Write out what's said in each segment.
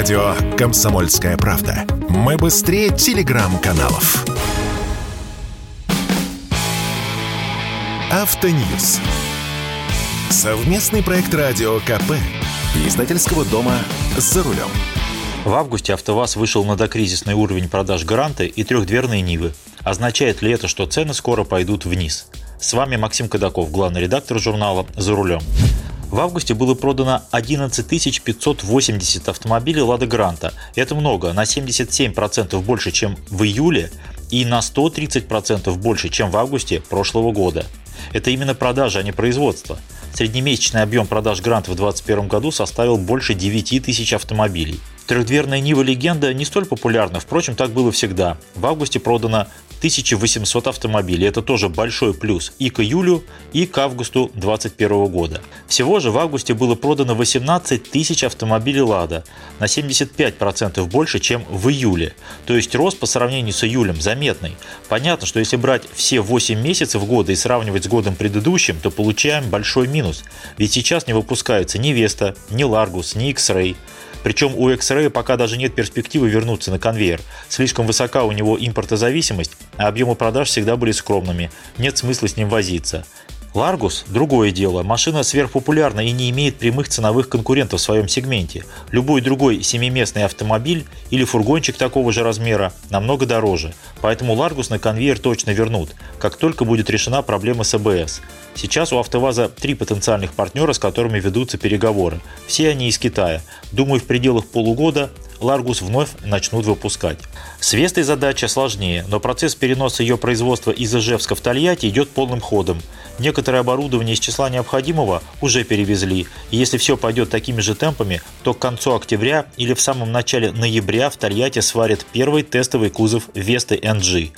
Радио «Комсомольская правда». Мы быстрее телеграм-каналов. Автоньюз. Совместный проект радио КП. Издательского дома «За рулем». В августе АвтоВАЗ вышел на докризисный уровень продаж Гранты и трехдверной Нивы. Означает ли это, что цены скоро пойдут вниз? С вами Максим Кадаков, главный редактор журнала «За рулем». В августе было продано 11 580 автомобилей «Лада Гранта». Это много, на 77% больше, чем в июле и на 130% больше, чем в августе прошлого года. Это именно продажи, а не производство. Среднемесячный объем продаж Гранта в 2021 году составил больше 9 тысяч автомобилей. Трехдверная Нива Легенда не столь популярна, впрочем, так было всегда. В августе продано 1800 автомобилей. Это тоже большой плюс и к июлю, и к августу 2021 года. Всего же в августе было продано 18 тысяч автомобилей «Лада», на 75% больше, чем в июле. То есть рост по сравнению с июлем заметный. Понятно, что если брать все 8 месяцев года и сравнивать с годом предыдущим, то получаем большой минус. Ведь сейчас не выпускается ни Веста, ни Ларгус, ни X-Ray. Причем у X-Ray пока даже нет перспективы вернуться на конвейер. Слишком высока у него импортозависимость, а объемы продаж всегда были скромными. Нет смысла с ним возиться. Ларгус – другое дело. Машина сверхпопулярна и не имеет прямых ценовых конкурентов в своем сегменте. Любой другой семиместный автомобиль или фургончик такого же размера намного дороже. Поэтому Ларгус на конвейер точно вернут, как только будет решена проблема с АБС. Сейчас у АвтоВАЗа три потенциальных партнера, с которыми ведутся переговоры. Все они из Китая. Думаю, в пределах полугода Ларгус вновь начнут выпускать. С Вестой задача сложнее, но процесс переноса ее производства из Ижевска в Тольятти идет полным ходом. Некоторое оборудование из числа необходимого уже перевезли, и если все пойдет такими же темпами, то к концу октября или в самом начале ноября в Тольятти сварят первый тестовый кузов Весты NG.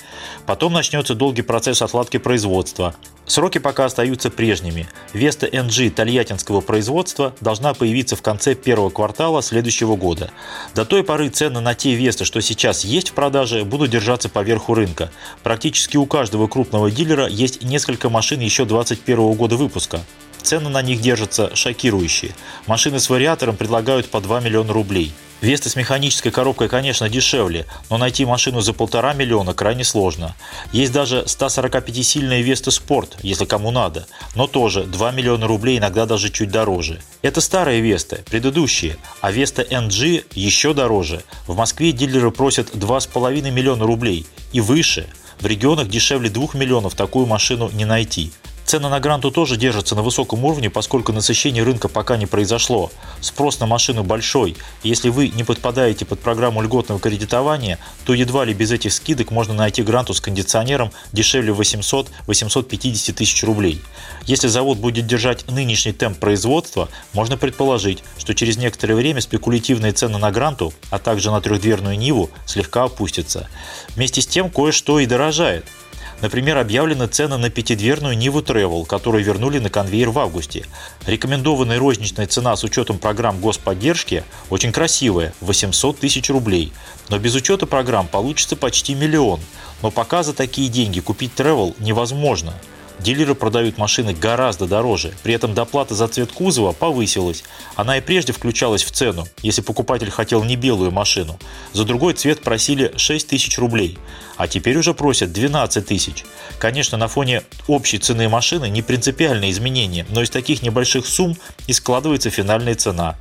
Потом начнется долгий процесс отладки производства. Сроки пока остаются прежними. Веста NG тольяттинского производства должна появиться в конце первого квартала следующего года. До той поры цены на те Весты, что сейчас есть в продаже, будут держаться по верху рынка. Практически у каждого крупного дилера есть несколько машин еще 2021 года выпуска. Цены на них держатся шокирующие. Машины с вариатором предлагают по 2 миллиона рублей. Веста с механической коробкой, конечно, дешевле, но найти машину за полтора миллиона крайне сложно. Есть даже 145-сильная Веста Спорт, если кому надо, но тоже 2 миллиона рублей, иногда даже чуть дороже. Это старые Весты, предыдущие, а Веста NG еще дороже. В Москве дилеры просят 2,5 миллиона рублей и выше. В регионах дешевле 2 миллионов такую машину не найти. Цены на гранту тоже держатся на высоком уровне, поскольку насыщение рынка пока не произошло. Спрос на машину большой. Если вы не подпадаете под программу льготного кредитования, то едва ли без этих скидок можно найти гранту с кондиционером дешевле 800-850 тысяч рублей. Если завод будет держать нынешний темп производства, можно предположить, что через некоторое время спекулятивные цены на гранту, а также на трехдверную Ниву слегка опустятся. Вместе с тем кое-что и дорожает – Например, объявлены цены на пятидверную Ниву Travel, которую вернули на конвейер в августе. Рекомендованная розничная цена с учетом программ господдержки очень красивая – 800 тысяч рублей. Но без учета программ получится почти миллион. Но пока за такие деньги купить Travel невозможно – Дилеры продают машины гораздо дороже, при этом доплата за цвет кузова повысилась. Она и прежде включалась в цену, если покупатель хотел не белую машину. За другой цвет просили 6 тысяч рублей, а теперь уже просят 12 тысяч. Конечно, на фоне общей цены машины не принципиальные изменения, но из таких небольших сумм и складывается финальная цена.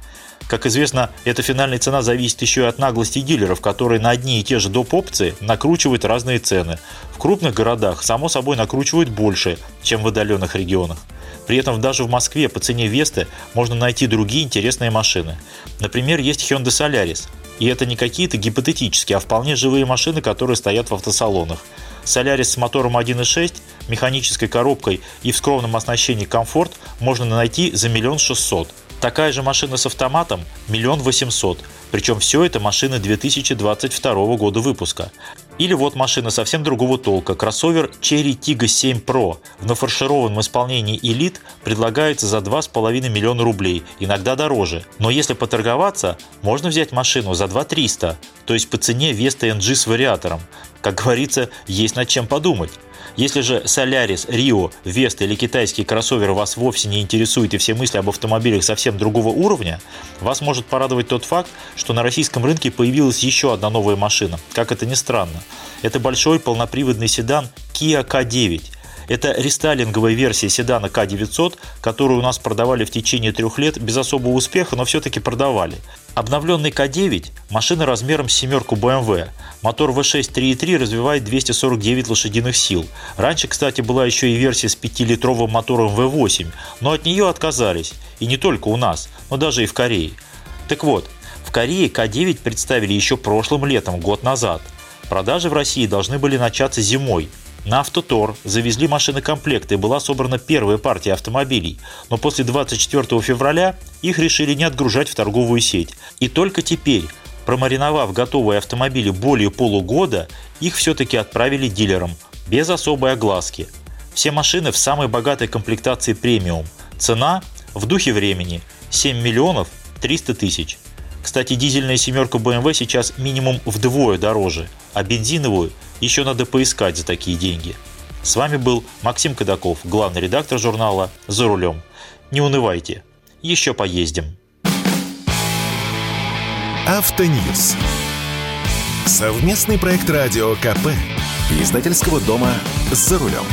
Как известно, эта финальная цена зависит еще и от наглости дилеров, которые на одни и те же доп. опции накручивают разные цены. В крупных городах, само собой, накручивают больше, чем в отдаленных регионах. При этом даже в Москве по цене Весты можно найти другие интересные машины. Например, есть Hyundai Solaris. И это не какие-то гипотетические, а вполне живые машины, которые стоят в автосалонах. Solaris с мотором 1.6, механической коробкой и в скромном оснащении комфорт можно найти за миллион шестьсот. Такая же машина с автоматом – миллион восемьсот. Причем все это машины 2022 года выпуска. Или вот машина совсем другого толка. Кроссовер Cherry Tiggo 7 Pro в нафаршированном исполнении Elite предлагается за 2,5 миллиона рублей, иногда дороже. Но если поторговаться, можно взять машину за 2 300, то есть по цене Vesta NG с вариатором. Как говорится, есть над чем подумать. Если же Солярис, Рио, Веста или китайский кроссовер вас вовсе не интересует и все мысли об автомобилях совсем другого уровня, вас может порадовать тот факт, что на российском рынке появилась еще одна новая машина. Как это ни странно. Это большой полноприводный седан Kia K9 – это рестайлинговая версия седана К900, которую у нас продавали в течение трех лет без особого успеха, но все-таки продавали. Обновленный К9 – машина размером с семерку BMW. Мотор V6 3.3 развивает 249 лошадиных сил. Раньше, кстати, была еще и версия с 5-литровым мотором V8, но от нее отказались. И не только у нас, но даже и в Корее. Так вот, в Корее К9 представили еще прошлым летом, год назад. Продажи в России должны были начаться зимой, на Автотор завезли машинокомплекты и была собрана первая партия автомобилей, но после 24 февраля их решили не отгружать в торговую сеть. И только теперь, промариновав готовые автомобили более полугода, их все-таки отправили дилерам, без особой огласки. Все машины в самой богатой комплектации премиум. Цена в духе времени 7 миллионов 300 тысяч. Кстати, дизельная семерка BMW сейчас минимум вдвое дороже, а бензиновую еще надо поискать за такие деньги. С вами был Максим Кадаков, главный редактор журнала «За рулем». Не унывайте, еще поездим. Автоньюз. Совместный проект радио КП. Издательского дома «За рулем».